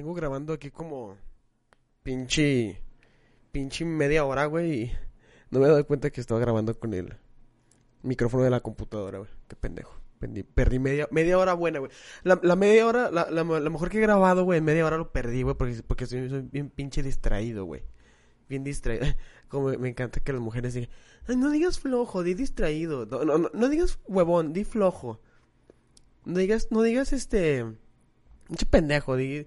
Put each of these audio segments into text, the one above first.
Tengo grabando aquí como pinche pinche media hora, güey, y no me dado cuenta que estaba grabando con el micrófono de la computadora, güey. Qué pendejo. Perdí, media, media hora buena, güey. La, la media hora, la, la, mejor que he grabado, güey, en media hora lo perdí, güey, porque, porque soy, soy bien pinche distraído, güey. Bien distraído. Como me encanta que las mujeres digan, Ay, no digas flojo, di distraído. No, no, no, no digas huevón, di flojo. No digas, no digas este... Pinche pendejo, di,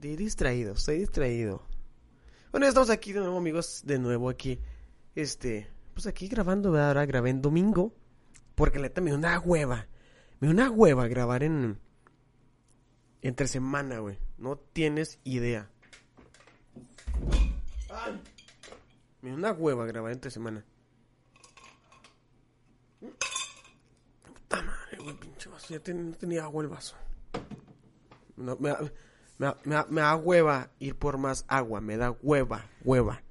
di distraído, estoy distraído. Bueno, ya estamos aquí de nuevo, amigos, de nuevo aquí. Este, pues aquí grabando, ¿verdad? ahora grabé en domingo. Porque la neta me dio una hueva. Me dio una hueva grabar en. Entre semana, güey. No tienes idea. Me dio una hueva grabar entre semana. Puta madre, güey, pinche vaso. Ya no tenía agua el vaso. No, me, me, me, me da hueva ir por más agua. Me da hueva, hueva.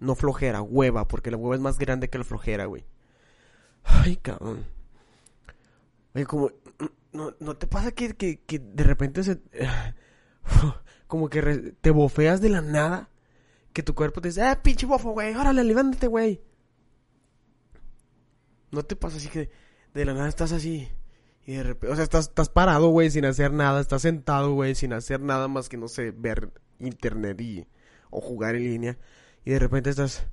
No flojera, hueva. Porque la hueva es más grande que la flojera, güey. Ay, cabrón. Oye, como... ¿No, no te pasa que, que, de repente se... Como que te bofeas de la nada? Que tu cuerpo te dice, ¡ah, pinche bofo, güey! ¡Órale, levántate, güey! ¿No te pasa así que de la nada estás así? Y de repente... O sea, estás, estás parado, güey, sin hacer nada. Estás sentado, güey, sin hacer nada más que, no sé, ver internet y... O jugar en línea. Y de repente estás...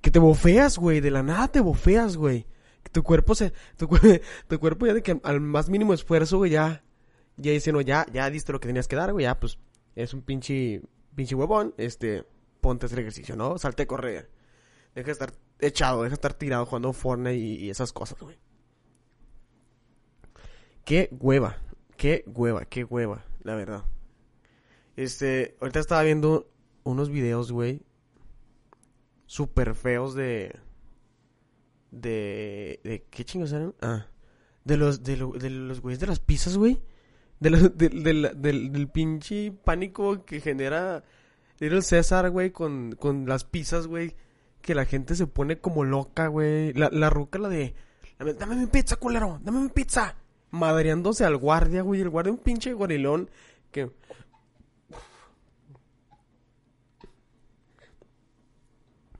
Que te bofeas, güey. De la nada te bofeas, güey. Tu cuerpo se... Tu, tu cuerpo ya de que al más mínimo esfuerzo, güey, ya... Ya dice, no, ya, ya diste lo que tenías que dar, güey. Ya, pues, es un pinche... Pinche huevón. Este... Ponte a hacer ejercicio, ¿no? Salte a correr. Deja de estar echado, deja de estar tirado jugando Fortnite y, y esas cosas, güey. Qué hueva. Qué hueva, qué hueva, la verdad. Este, ahorita estaba viendo unos videos, güey. Súper feos de. De. de ¿Qué chingos eran? Ah. De los, de, lo- de los güeyes de las pizzas, güey. De los, del, del pinche pánico que genera Little César, güey, con, con las pizzas, güey. Que la gente se pone como loca, güey. La, la ruca, la de. Dame mi pizza, culero. Dame mi pizza. Madreándose al guardia, güey. El guardia, un pinche gorilón. Que.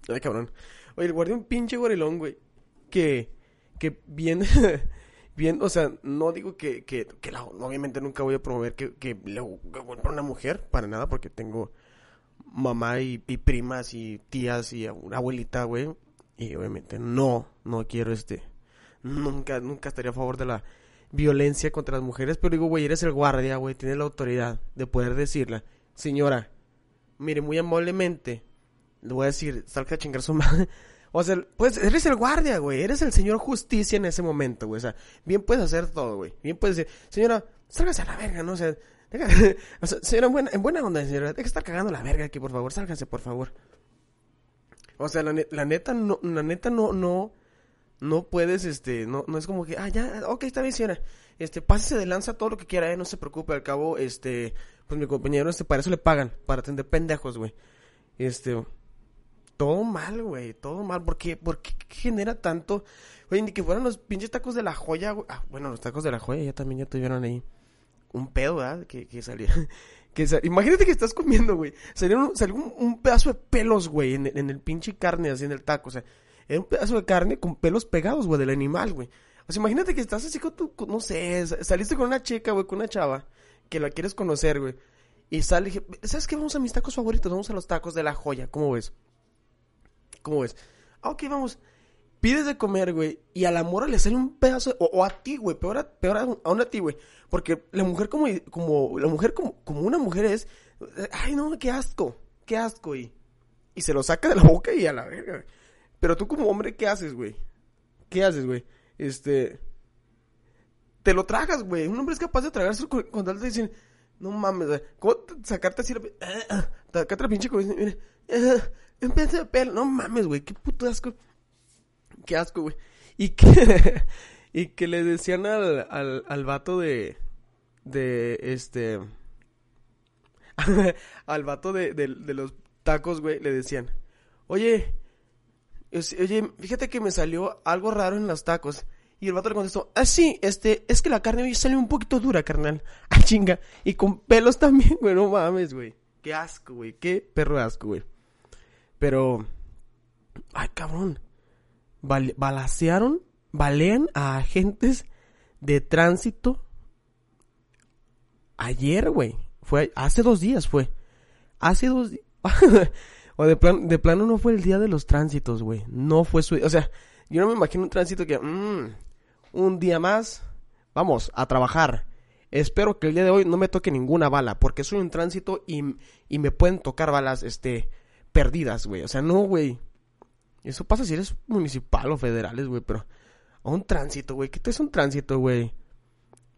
Ay, cabrón. Oye, el guardia, un pinche gorilón, güey. Que. Que bien. bien, o sea, no digo que. que, que obviamente nunca voy a promover que, que le que golpee a una mujer. Para nada, porque tengo mamá y primas y tías y una abuelita, güey. Y obviamente no, no quiero este. Nunca, nunca estaría a favor de la violencia contra las mujeres. Pero digo, güey, eres el guardia, güey. Tienes la autoridad de poder decirla. Señora, mire, muy amablemente, le voy a decir, salga a chingar su madre. O sea, pues eres el guardia, güey. Eres el señor justicia en ese momento, güey. O sea, bien puedes hacer todo, güey. Bien puedes decir, señora, sálgase a la verga, ¿no? O sea, o sea, señora, en buena, en buena onda, señora. Deja de estar cagando la verga aquí, por favor. Sálgase, por favor. O sea, la, la neta, no, la neta, no, no, no puedes, este, no, no es como que, ah, ya, ok, está bien, señora. Este, pásese de lanza todo lo que quiera, eh, no se preocupe. Al cabo, este, pues mi compañero, este, para eso le pagan, para atender pendejos, güey. Este, todo mal, güey, todo mal. ¿Por qué, por qué genera tanto? Oye, ni que fueran los pinches tacos de la joya, güey. Ah, bueno, los tacos de la joya ya también ya tuvieron ahí un pedo, ¿verdad? Que, que salía. Que sa- Imagínate que estás comiendo, güey. Salió, un, salió un, pedazo de pelos, güey, en, en el pinche carne, así en el taco. O sea, era un pedazo de carne con pelos pegados, güey, del animal, güey. O sea, imagínate que estás así con tu, no sé, sa- saliste con una chica, güey, con una chava, que la quieres conocer, güey. Y sale, y dije, ¿sabes qué? Vamos a mis tacos favoritos, vamos a los tacos de la joya, ¿cómo ves? ¿Cómo ves? Ah, ok, vamos. Pides de comer, güey, y a la mora le sale un pedazo, o, a ti, güey, peor, a, peor aún a ti, güey. Porque la mujer como, como, la mujer como, como una mujer es, ay, no, qué asco, qué asco, y, y se lo saca de la boca y a la verga. güey. Pero tú como hombre, ¿qué haces, güey? ¿Qué haces, güey? Este, te lo tragas, güey. Un hombre es capaz de tragarse cuando te dicen, no mames, güey. ¿Cómo sacarte así. Sacarte la pinche comida, mira. Un pedazo de pelo. No mames, güey. Qué puto asco. Qué asco, güey. Y que... y que le decían al, al, al vato de... De este... al vato de, de los tacos, güey, le decían, oye, oye, fíjate que me salió algo raro en los tacos. Y el vato le contestó, ah, sí, este, es que la carne hoy salió un poquito dura, carnal. Ah, chinga. Y con pelos también, güey, no mames, güey. Qué asco, güey. Qué perro asco, güey. Pero, ay, cabrón. balasearon, balean a agentes de tránsito ayer, güey. Fue, hace dos días fue. Hace dos días. o de, plan, de plano no fue el día de los tránsitos, güey. No fue su... O sea, yo no me imagino un tránsito que... Mmm, un día más, vamos, a trabajar. Espero que el día de hoy no me toque ninguna bala, porque soy un tránsito y, y me pueden tocar balas, este, perdidas, güey. O sea, no, güey. Eso pasa si eres municipal o federales, güey, pero... A un tránsito, güey. ¿Qué te es un tránsito, güey?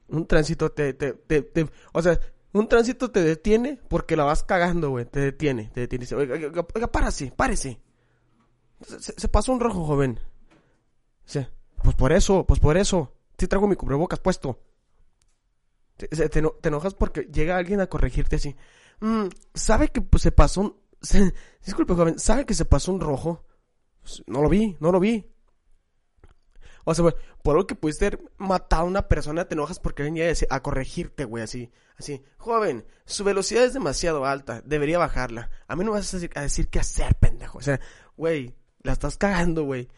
Un tránsito te, te, te, te... O sea, un tránsito te detiene porque la vas cagando, güey. Te detiene, te detiene. Oiga, oiga, oiga párese. Se, pasó un rojo, joven. Sí. Pues por eso, pues por eso. Sí traigo mi cubrebocas puesto. Te, te, enojas porque llega alguien a corregirte así. Mm, ¿Sabe que pues, se pasó un... disculpe, joven. ¿Sabe que se pasó un rojo? Pues, no lo vi, no lo vi. O sea, por algo que pudiste haber matado a una persona, te enojas porque venía a corregirte, güey, así. Así, joven, su velocidad es demasiado alta, debería bajarla. A mí no vas a decir, qué hacer, pendejo. O sea, güey, la estás cagando, güey.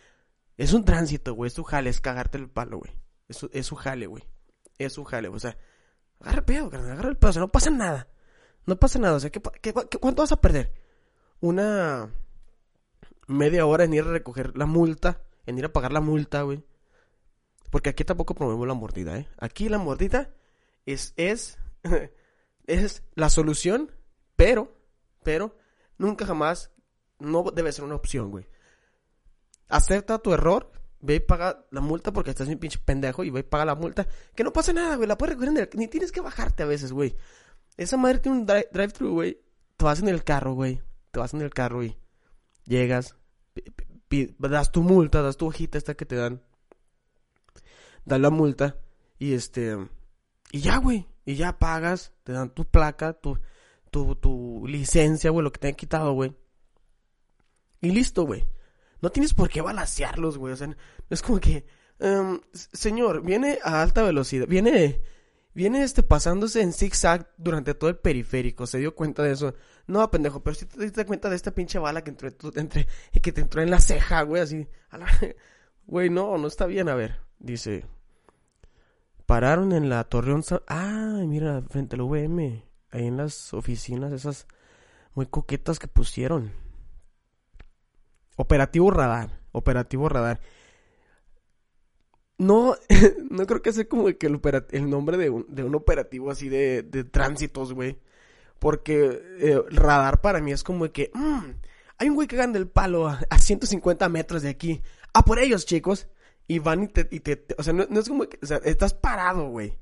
Es un tránsito, güey, es tu jale, es cagarte el palo, güey. Es, es su jale, güey. Es su jale, o sea, agarra el pedo, agarra el pedo, o sea, no pasa nada. No pasa nada, o sea, ¿qué, qué, cuánto vas a perder? Una media hora en ir a recoger la multa, en ir a pagar la multa, güey. Porque aquí tampoco promovemos la mordida, ¿eh? Aquí la mordida es, es, es la solución, pero, pero, nunca jamás, no debe ser una opción, güey. Acepta tu error, ve y paga la multa porque estás un pinche pendejo y ve y paga la multa. Que no pasa nada, güey, la puedes recoger en el... Ni tienes que bajarte a veces, güey. Esa madre tiene un drive-thru, güey. Te vas en el carro, güey. Te vas en el carro y llegas, das tu multa, das tu hojita esta que te dan da la multa y este y ya, güey, y ya pagas, te dan tu placa, tu tu, tu licencia, güey, lo que te han quitado, güey. Y listo, güey. No tienes por qué balasearlos, güey. O sea, es como que, um, señor, viene a alta velocidad, viene, viene este pasándose en zigzag durante todo el periférico. Se dio cuenta de eso. No, pendejo, pero si te diste cuenta de esta pinche bala que entró, entre, que te entró en la ceja, güey, así. Güey, no, no está bien. A ver, Dice, pararon en la Torreón... Ah, mira, frente al VM, ahí en las oficinas esas muy coquetas que pusieron. Operativo Radar, Operativo Radar. No, no creo que sea como que el, nombre de un, de un, operativo así de, de tránsitos, güey. Porque eh, radar para mí es como que... Mm, hay un güey que gana el palo a, a 150 metros de aquí. A por ellos, chicos. Y van y te, y te, o sea, no, es como que, o sea, estás parado, güey.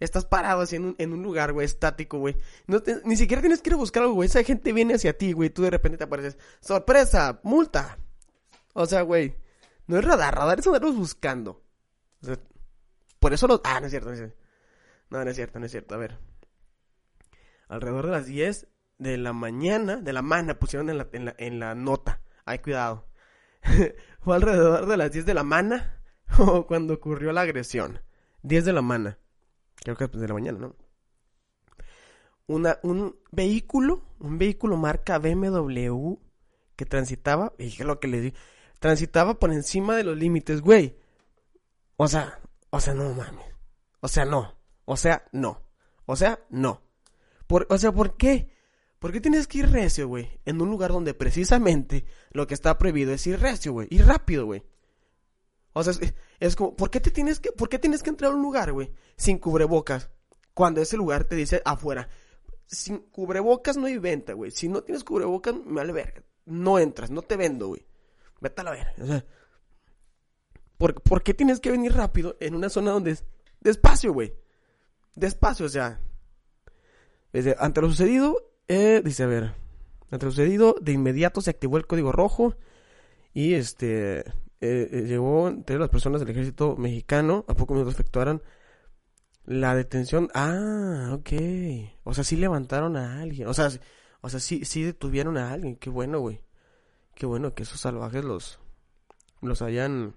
Estás parado así en un, en un lugar, güey, estático, güey. No ni siquiera tienes que ir a buscar algo, güey. Esa gente viene hacia ti, güey. Tú de repente te apareces. ¡Sorpresa! ¡Multa! O sea, güey. No es radar. Radar es andarlos buscando. O sea, por eso los... Ah, no es cierto, no es cierto. No, no es cierto, no es cierto. A ver. Alrededor de las 10 de la mañana, de la mañana, pusieron en la, en la, en la nota. Ay, cuidado. Fue alrededor de las 10 de la mañana o cuando ocurrió la agresión. 10 de la mañana. Creo que de la mañana, ¿no? Una, un vehículo, un vehículo marca BMW que transitaba, dije lo que le di, transitaba por encima de los límites, güey. O sea, o sea, no mames. O sea, no. O sea, no. O sea, no. Por, o sea, ¿por qué? ¿Por qué tienes que ir recio, güey? En un lugar donde precisamente lo que está prohibido es ir recio, güey. Ir rápido, güey. O sea, es, como, ¿por qué te tienes que, por qué tienes que entrar a un lugar, güey? Sin cubrebocas. Cuando ese lugar te dice afuera. Sin cubrebocas no hay venta, güey. Si no tienes cubrebocas, me vale. No entras, no te vendo, güey. Vete a la verga. O sea, ¿por, ¿por qué tienes que venir rápido en una zona donde Despacio, güey. Despacio, o sea. Dice, ante lo sucedido, eh, dice, a ver. Ante lo sucedido, de inmediato se activó el código rojo. Y este. Eh, eh, llegó entre las personas del ejército mexicano. A poco minutos efectuaron la detención. Ah, ok. O sea, sí levantaron a alguien. O sea, o sea, sí, sí detuvieron a alguien. Qué bueno, güey. Qué bueno que esos salvajes los. Los hayan.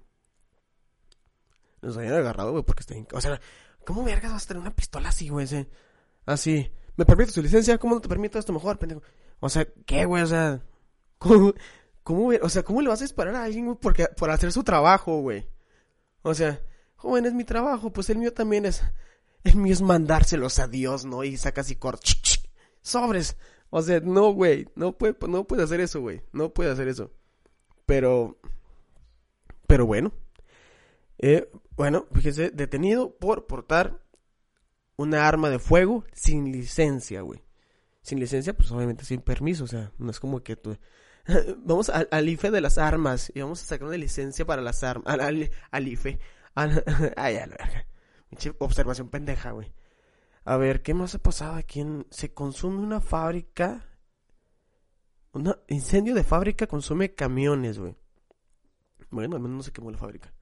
Los hayan agarrado, güey, porque están. O sea, ¿cómo vergas vas a tener una pistola así, güey? Así. ¿Me permite su licencia? ¿Cómo no te permito esto mejor, pendejo? O sea, ¿qué, güey? O sea, ¿cómo, cómo, o sea, ¿cómo le vas a disparar a alguien, porque, por hacer su trabajo, güey? O sea, joven, es mi trabajo, pues el mío también es. El mío es mandárselos a Dios, ¿no? Y sacas y cortas. Sobres. O sea, no, güey. No puede, no puede hacer eso, güey. No puede hacer eso. Pero. Pero bueno. Eh, bueno, fíjese, detenido por portar una arma de fuego sin licencia, güey. Sin licencia, pues obviamente sin permiso, o sea, no es como que tú... vamos al, IFE de las armas y vamos a sacar una licencia para las armas. Al, al, IFE. ay, a verga. Observación pendeja, güey. A ver, ¿qué más ha pasado aquí? Se consume una fábrica. Un incendio de fábrica consume camiones, güey. Bueno, al menos no se quemó la fábrica.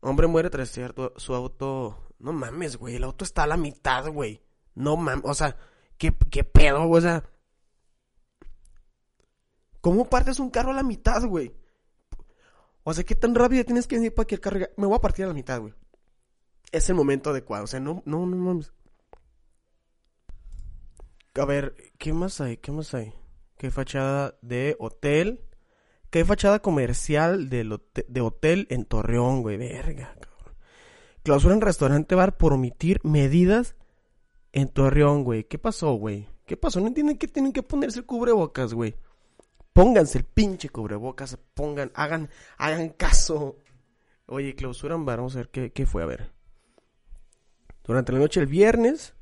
Hombre muere tras cierto su auto. No mames, güey. El auto está a la mitad, güey. No mames. O sea, ¿qué, qué pedo, güey? O sea. ¿Cómo partes un carro a la mitad, güey? O sea, ¿qué tan rápido tienes que venir para que el carro... Me voy a partir a la mitad, güey. Es el momento adecuado. O sea, no, no, no mames. A ver, ¿qué más hay? ¿Qué más hay? ¿Qué fachada de hotel? ¿Qué fachada comercial de, de hotel en Torreón, güey? Verga, cabrón. Clausura en restaurante bar por omitir medidas en Torreón, güey. ¿Qué pasó, güey? ¿Qué pasó? No entienden que tienen que ponerse cubrebocas, güey. Pónganse el pinche cubrebocas, pongan, hagan, hagan caso. Oye, clausuran bar, vamos a ver qué, qué fue, a ver. Durante la noche el viernes,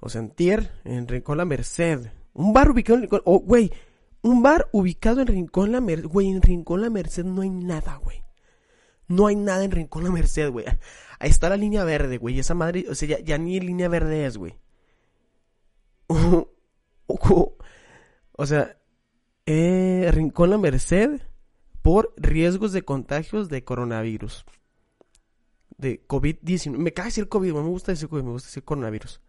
o sea, en Rincón La Merced. Un bar ubicado en Rincón... Oh, güey, un bar ubicado en Rincón La Merced. Güey, en Rincón La Merced no hay nada, güey. No hay nada en Rincón La Merced, güey. Ahí está la línea verde, güey. Esa madre, o sea, ya, ni línea verde es, güey. o sea, eh, Rincón La Merced por riesgos de contagios de coronavirus. De COVID-19. Me cae decir COVID, me gusta decir COVID, me gusta decir coronavirus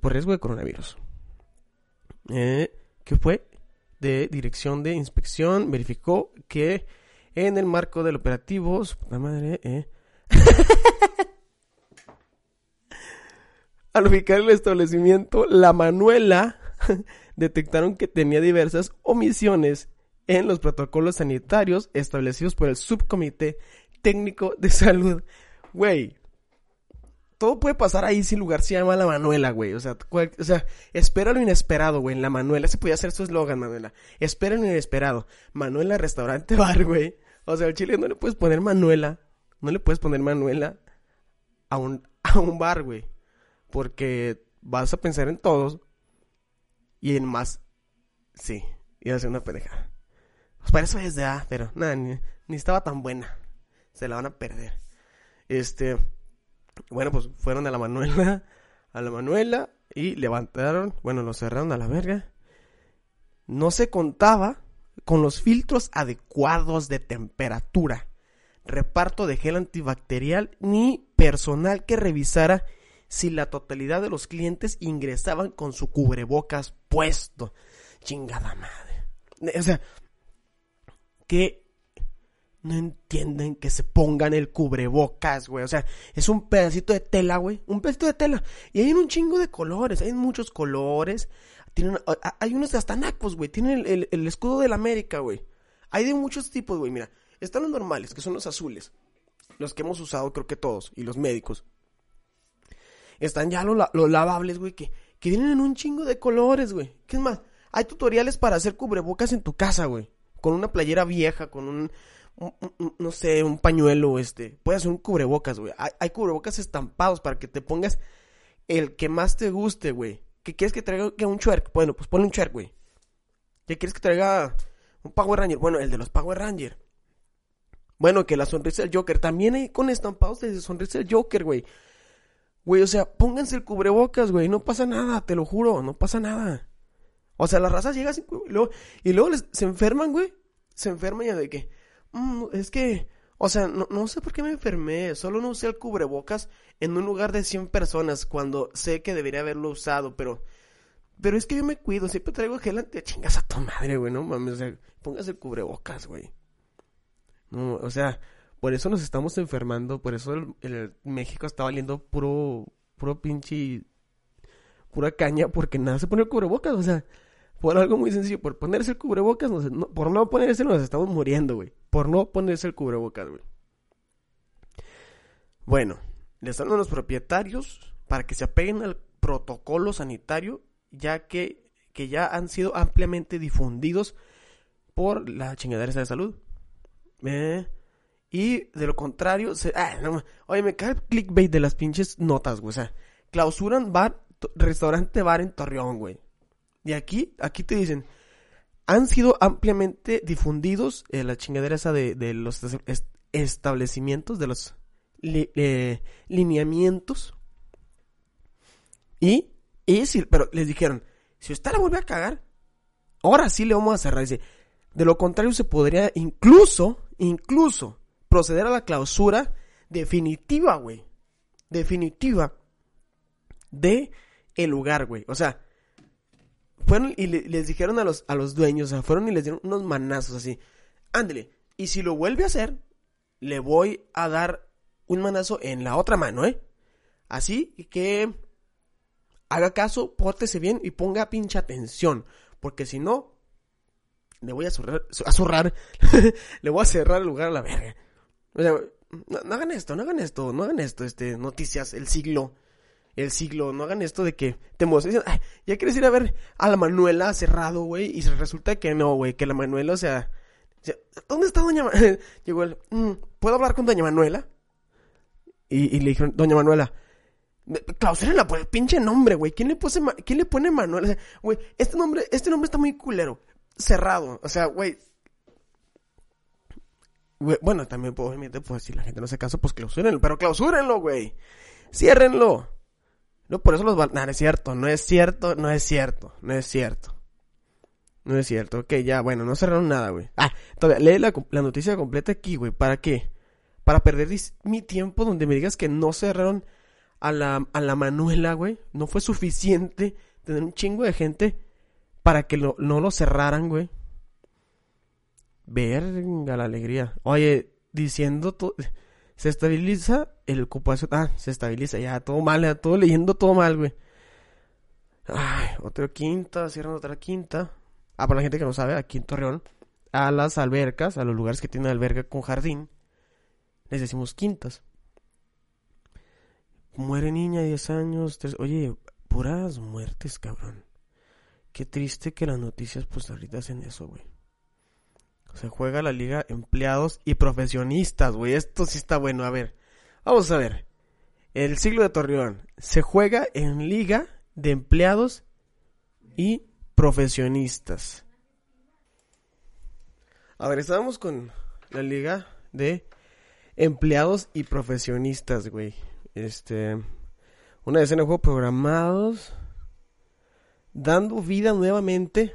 por riesgo de coronavirus. Eh, que fue de Dirección de Inspección, verificó que en el marco del operativo, puta madre, eh, al ubicar el establecimiento La Manuela, detectaron que tenía diversas omisiones en los protocolos sanitarios establecidos por el Subcomité Técnico de Salud. Güey, todo puede pasar ahí si lugar se llama La Manuela, güey. O sea, o sea, espera lo inesperado, güey. La Manuela, se podía hacer su eslogan, Manuela. Espera lo inesperado. Manuela, restaurante, bar, güey. O sea, al chile no le puedes poner Manuela. No le puedes poner Manuela a un, a un bar, güey. Porque vas a pensar en todos. Y en más. Sí. Iba a ser una pendeja. Pues para eso es de A, pero nada, ni, ni estaba tan buena. Se la van a perder. Este. Bueno, pues fueron a la Manuela, a la Manuela y levantaron, bueno, lo cerraron a la verga. No se contaba con los filtros adecuados de temperatura, reparto de gel antibacterial ni personal que revisara si la totalidad de los clientes ingresaban con su cubrebocas puesto. Chingada madre. O sea, que no entienden que se pongan el cubrebocas, güey. O sea, es un pedacito de tela, güey. Un pedacito de tela. Y hay un chingo de colores. Hay muchos colores. Tienen, hay unos hasta nacos, güey. Tienen el, escudo de la América, güey. Hay de muchos tipos, güey. Mira, están los normales, que son los azules. Los que hemos usado, creo que todos. Y los médicos. Están ya los, lavables, güey, que, que vienen en un chingo de colores, güey. ¿Qué es más? Hay tutoriales para hacer cubrebocas en tu casa, güey. Con una playera vieja, con un no sé, un pañuelo, este, puedes hacer un cubrebocas, güey. Hay, cubrebocas estampados para que te pongas el que más te guste, güey. ¿Qué quieres que traiga que un Shark? Bueno, pues ponle un Shark, güey. ¿Qué quieres que traiga un Power Ranger? Bueno, el de los Power Ranger. Bueno, que la sonrisa del Joker. También hay con estampados de sonrisa del Joker, güey. Güey, o sea, pónganse el cubrebocas, güey. No pasa nada, te lo juro, no pasa nada. O sea, las razas llegan y luego, y luego se enferman, güey. Se enferman ya de que, mm, es que, o sea, no, no, sé por qué me enfermé. Solo no usé el cubrebocas en un lugar de 100 personas cuando sé que debería haberlo usado, pero, pero es que yo me cuido. Siempre traigo gel ante chingas a tu madre, güey. No mames, o sea, póngase el cubrebocas, güey. No, o sea, por eso nos estamos enfermando, por eso el, México está valiendo puro, puro pinche, pura caña, porque nada se pone el cubrebocas, o sea, por algo muy sencillo, por ponerse el cubrebocas, por no ponerse nos estamos muriendo, güey, por no ponerse el cubrebocas, güey. Bueno, les hablan a los propietarios para que se apeguen al protocolo sanitario, ya que, que ya han sido ampliamente difundidos por la chingadera de salud. ¿Eh? Y de lo contrario, se, ah, oye, me cae el clickbait de las pinches notas, güey. O sea, clausuran bar, restaurante bar en Torreón, güey. Y aquí, aquí te dicen, han sido ampliamente difundidos eh, la chingadera esa de, de los establecimientos, de los eh, lineamientos. Y, y sí, pero les dijeron, si usted la vuelve a cagar, ahora sí le vamos a cerrar. Dice, de lo contrario se podría incluso, incluso, proceder a la clausura definitiva, güey. Definitiva de el lugar, güey. O sea, fueron y les dijeron a los, a los dueños, o sea, fueron y les dieron unos manazos así. Ándele. Y si lo vuelve a hacer, le voy a dar un manazo en la otra mano, ¿eh? Así que haga caso, pórtese bien y ponga pinche atención. Porque si no, le voy a zurrar, a zurrar, le voy a cerrar el lugar a la verga. O sea, no, hagan esto, no hagan esto, no hagan esto, este, noticias, el siglo, el siglo, no hagan esto de que te emocionan, ya quieres ir a ver a la Manuela cerrado, güey, y resulta que no, güey, que la Manuela, o sea, ¿dónde está doña Manuela? Llegó el, mm, ¿puedo hablar con doña Manuela? Y, le dijeron, doña Manuela, la por el pinche nombre, güey, ¿quién le, pone, ¿quién le pone Manuela? Güey, este nombre, este nombre está muy culero, cerrado, o sea, güey, bueno, también, obviamente, pues si la gente no se casa, pues clausúrenlo. Pero clausúrenlo, güey. Ciérrenlo. No, por eso los van... No, es cierto, no es cierto, no es cierto, no es cierto. No es cierto. Ok, ya, bueno, no cerraron nada, güey. Ah, todavía, lee la, la noticia completa aquí, güey. ¿Para qué? Para perder mi tiempo donde me digas que no cerraron a la, a la Manuela, güey. No fue suficiente tener un chingo de gente para que no lo cerraran, güey. Verga la alegría. Oye, diciendo todo. Se estabiliza el ocupación. Ah, se estabiliza ya, todo mal, ya, todo leyendo todo mal, güey. Ay, otra quinta, cierran otra quinta. Ah, para la gente que no sabe, aquí en Torreón, a las albercas, a los lugares que tienen alberca con jardín, les decimos quintas. Muere niña, 10 años. Oye, puras muertes, cabrón. Qué triste que las noticias, pues ahorita hacen eso, güey. Se juega la liga empleados y profesionistas, güey. Esto sí está bueno. A ver, vamos a ver. El siglo de Torreón se juega en liga de empleados y profesionistas. A ver, estábamos con la liga de empleados y profesionistas, güey. Este, una decena de juegos programados, dando vida nuevamente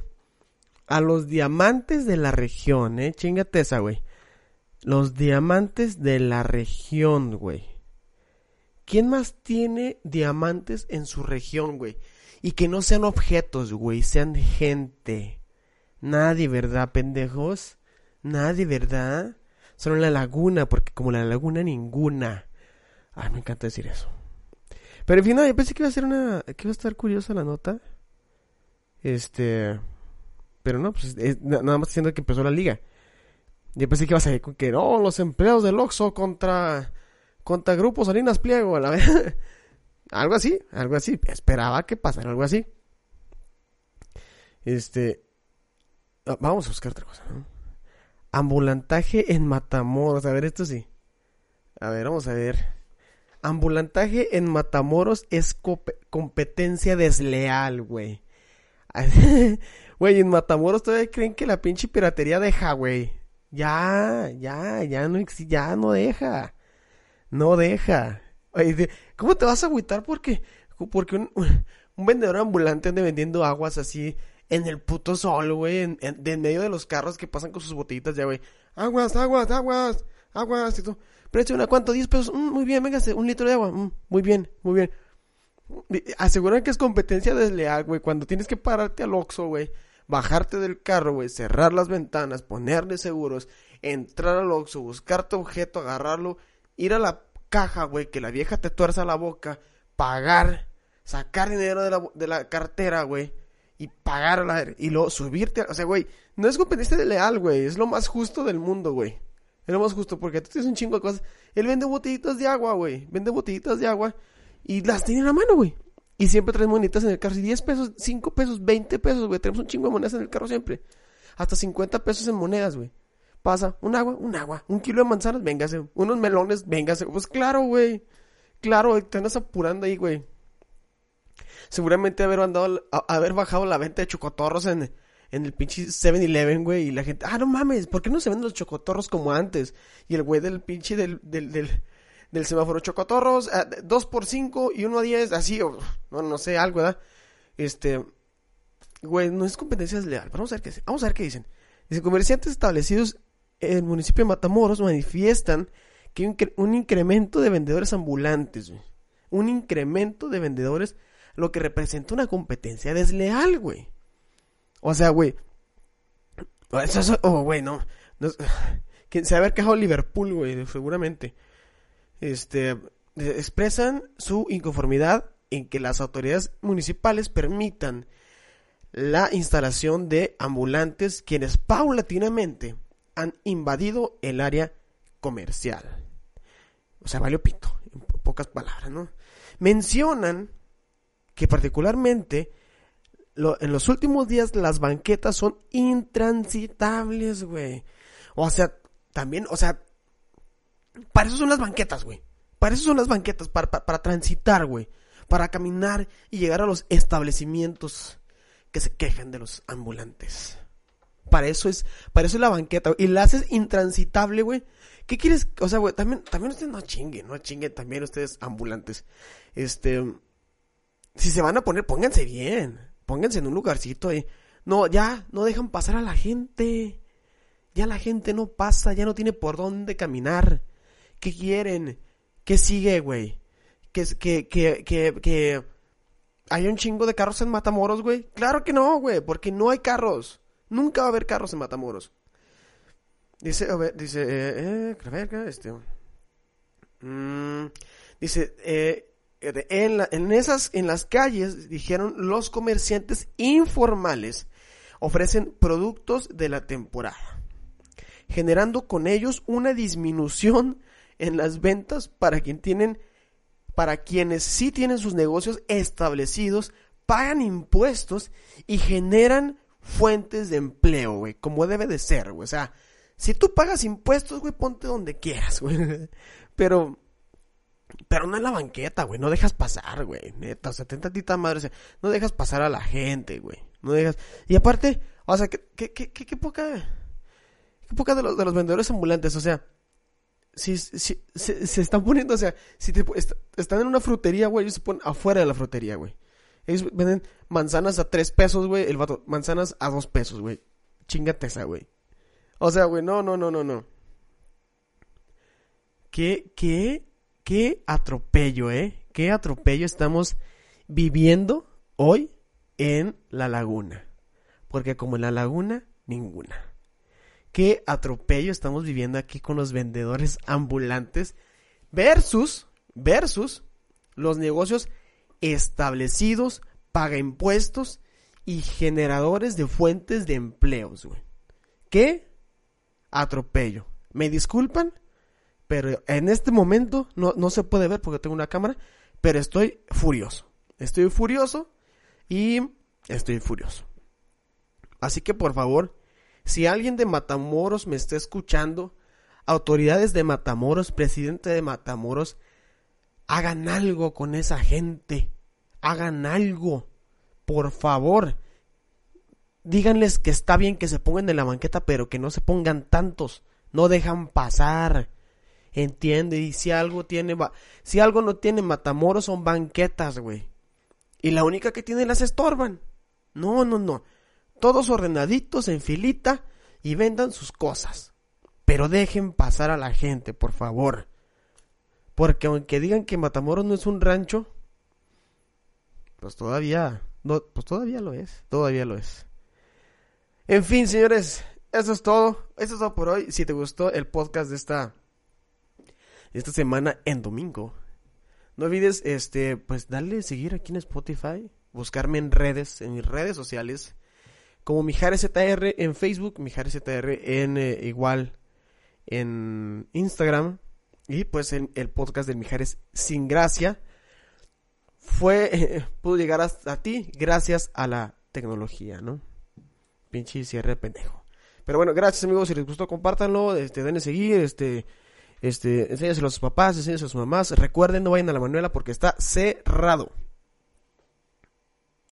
a los diamantes de la región, eh. Chingate esa, güey. Los diamantes de la región, güey. ¿Quién más tiene diamantes en su región, güey? Y que no sean objetos, güey, sean gente. Nadie, ¿verdad, pendejos? Nadie, ¿verdad? Solo en la laguna, porque como la laguna ninguna. Ay, me encanta decir eso. Pero en fin, no, yo pensé que iba a ser una... que iba a estar curiosa la nota. Este... Pero no, pues nada más diciendo que empezó la liga. Yo pensé que ibas a ir con que no, los empleados del Oxxo contra contra Grupo Salinas Pliego, a la vez. algo así, algo así. Esperaba que pasara algo así. Este ah, vamos a buscar otra cosa. Ambulantaje en Matamoros, a ver, esto sí. A ver, vamos a ver. Ambulantaje en Matamoros es competencia desleal, güey. Güey, en Matamoros todavía creen que la pinche piratería deja, güey. Ya, ya, ya no ya no deja. No deja. ¿Cómo te vas a agüitar porque, porque un, un vendedor ambulante ande vendiendo aguas así en el puto sol, güey, en, en, medio de los carros que pasan con sus botellitas ya, güey. Aguas, aguas, aguas, aguas y todo. Precio una cuánto, 10 pesos. Mm, muy bien, véngase, un litro de agua. Mm, muy bien, muy bien. Aseguran que es competencia desleal, güey, cuando tienes que pararte al Oxxo, güey, bajarte del carro, güey, cerrar las ventanas, ponerle seguros, entrar al Oxxo, buscar tu objeto, agarrarlo, ir a la caja, güey, que la vieja te tuerza la boca, pagar, sacar dinero de la, de la cartera, güey, y pagar la, y luego subirte, o sea, güey, no es competencia de leal, güey, es lo más justo del mundo, güey. Es lo más justo porque tú tienes un chingo de cosas. Él vende botellitas de agua, güey. Vende botellitas de agua y las tiene en la mano, güey. Y siempre trae moneditas en el carro. Y 10 pesos, 5 pesos, 20 pesos, güey. Tenemos un chingo de monedas en el carro siempre. Hasta 50 pesos en monedas, güey. Pasa, un agua, un agua. Un kilo de manzanas, véngase. Unos melones, véngase. Pues claro, güey. Claro, te andas apurando ahí, güey seguramente haber andado, haber bajado la venta de chocotorros en, en el pinche 7-Eleven, güey, y la gente, ah, no mames, ¿por qué no se venden los chocotorros como antes? Y el güey del pinche del, del, del, del semáforo, chocotorros, 2 ah, por 5 y 1 a 10, así, o, no, no sé, algo, ¿verdad? Este, güey, no es competencia desleal, vamos a ver qué, vamos a ver qué dicen. Dice, comerciantes establecidos en el municipio de Matamoros manifiestan que hay un, incremento de vendedores ambulantes, güey. Un incremento de vendedores lo que representa una competencia desleal, güey. O sea, güey. Eso, es... oh, güey, no. se ha haber quejado Liverpool, güey, seguramente. Este, expresan su inconformidad en que las autoridades municipales permitan la instalación de ambulantes quienes paulatinamente han invadido el área comercial. O sea, valió pito, en pocas palabras, ¿no? Mencionan que particularmente en los últimos días las banquetas son intransitables, güey. O sea, también, o sea, para eso son las banquetas, güey. Para eso son las banquetas, para, para, transitar, güey. Para caminar y llegar a los establecimientos que se quejan de los ambulantes. Para eso es, para eso es la banqueta, Y la haces intransitable, güey. ¿Qué quieres? O sea, güey, también, también ustedes no chinguen, no chinguen también ustedes ambulantes. Este, si se van a poner, pónganse bien. Pónganse en un lugarcito ahí. No, ya, no dejan pasar a la gente. Ya la gente no pasa, ya no tiene por dónde caminar. ¿Qué quieren? ¿Qué sigue, güey? ¿Que, que, que, que, que hay un chingo de carros en Matamoros, güey? Claro que no, güey, porque no hay carros. Nunca va a haber carros en Matamoros. Dice, a ver, dice, eh, eh, este. Mm, dice, eh, en, esas, en las calles, dijeron, los comerciantes informales ofrecen productos de la temporada, generando con ellos una disminución en las ventas para quien tienen, para quienes sí tienen sus negocios establecidos, pagan impuestos y generan fuentes de empleo, güey, como debe de ser, güey. O sea, si tú pagas impuestos, güey, ponte donde quieras, güey. Pero pero no en la banqueta, güey. No dejas pasar, güey. Neta, o sea, tantita madre. no dejas pasar a la gente, güey. No dejas. Y aparte, o sea, qué, qué, qué, qué poca. Qué poca de los, de los vendedores ambulantes, o sea. Si, si se, están poniendo, o sea, si te, están en una frutería, güey, ellos se ponen afuera de la frutería, güey. Ellos venden manzanas a tres pesos, güey. El vato, manzanas a dos pesos, güey. Chingate esa, güey. O sea, güey, no, no, no, no, no. ¿Qué, qué qué atropello, ¿eh? Qué atropello estamos viviendo hoy en la laguna. Porque como en la laguna, ninguna. Qué atropello estamos viviendo aquí con los vendedores ambulantes versus, versus los negocios establecidos, paga impuestos y generadores de fuentes de empleos, güey. ¿Qué atropello? ¿Me disculpan? Pero en este momento no, no se puede ver porque tengo una cámara, pero estoy furioso. Estoy furioso y estoy furioso. Así que por favor, si alguien de Matamoros me está escuchando, autoridades de Matamoros, presidente de Matamoros, hagan algo con esa gente. Hagan algo. Por favor. díganles que está bien que se pongan en la banqueta, pero que no se pongan tantos. No dejan pasar. Entiende, y si algo tiene, si algo no tiene Matamoros son banquetas, güey. Y la única que tiene las estorban. No, no, no. Todos ordenaditos en filita y vendan sus cosas. Pero dejen pasar a la gente, por favor. Porque aunque digan que Matamoros no es un rancho, pues todavía, pues todavía lo es, todavía lo es. En fin, señores, eso es todo. Eso es todo por hoy. Si te gustó el podcast de esta, esta semana en domingo, no olvides, este, pues darle seguir aquí en Spotify, buscarme en redes, en mis redes sociales, como Mijares ZR en Facebook, Mijares ZR en eh, igual en Instagram y pues en el podcast de Mijares sin gracia fue pudo llegar hasta ti gracias a la tecnología, ¿no? Pinche cierre pendejo. Pero bueno, gracias amigos, si les gustó compártanlo, este denle seguir, este este enséñaselo a sus papás, enséñaselo a sus mamás, recuerden no vayan a la Manuela porque está cerrado.